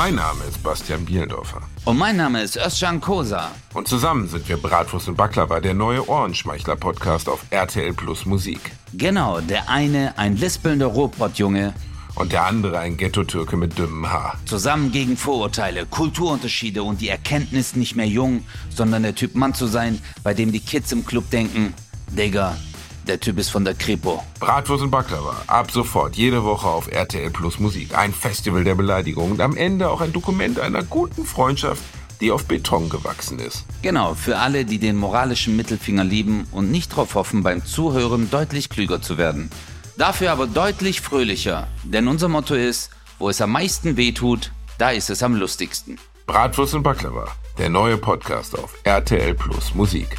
Mein Name ist Bastian Bielendorfer. Und mein Name ist Özcan Kosa. Und zusammen sind wir Bratwurst und Baklava, der neue Ohrenschmeichler-Podcast auf RTL Plus Musik. Genau, der eine ein lispelnder Ruhrpottjunge. Und der andere ein Ghetto-Türke mit dünnem Haar. Zusammen gegen Vorurteile, Kulturunterschiede und die Erkenntnis, nicht mehr jung, sondern der Typ Mann zu sein, bei dem die Kids im Club denken, Digga, der Typ ist von der Kripo. Bratwurst und Baklava. Ab sofort jede Woche auf RTL Plus Musik. Ein Festival der Beleidigung und am Ende auch ein Dokument einer guten Freundschaft, die auf Beton gewachsen ist. Genau, für alle, die den moralischen Mittelfinger lieben und nicht darauf hoffen, beim Zuhören deutlich klüger zu werden. Dafür aber deutlich fröhlicher, denn unser Motto ist, wo es am meisten wehtut, da ist es am lustigsten. Bratwurst und Baklava, der neue Podcast auf RTL Plus Musik.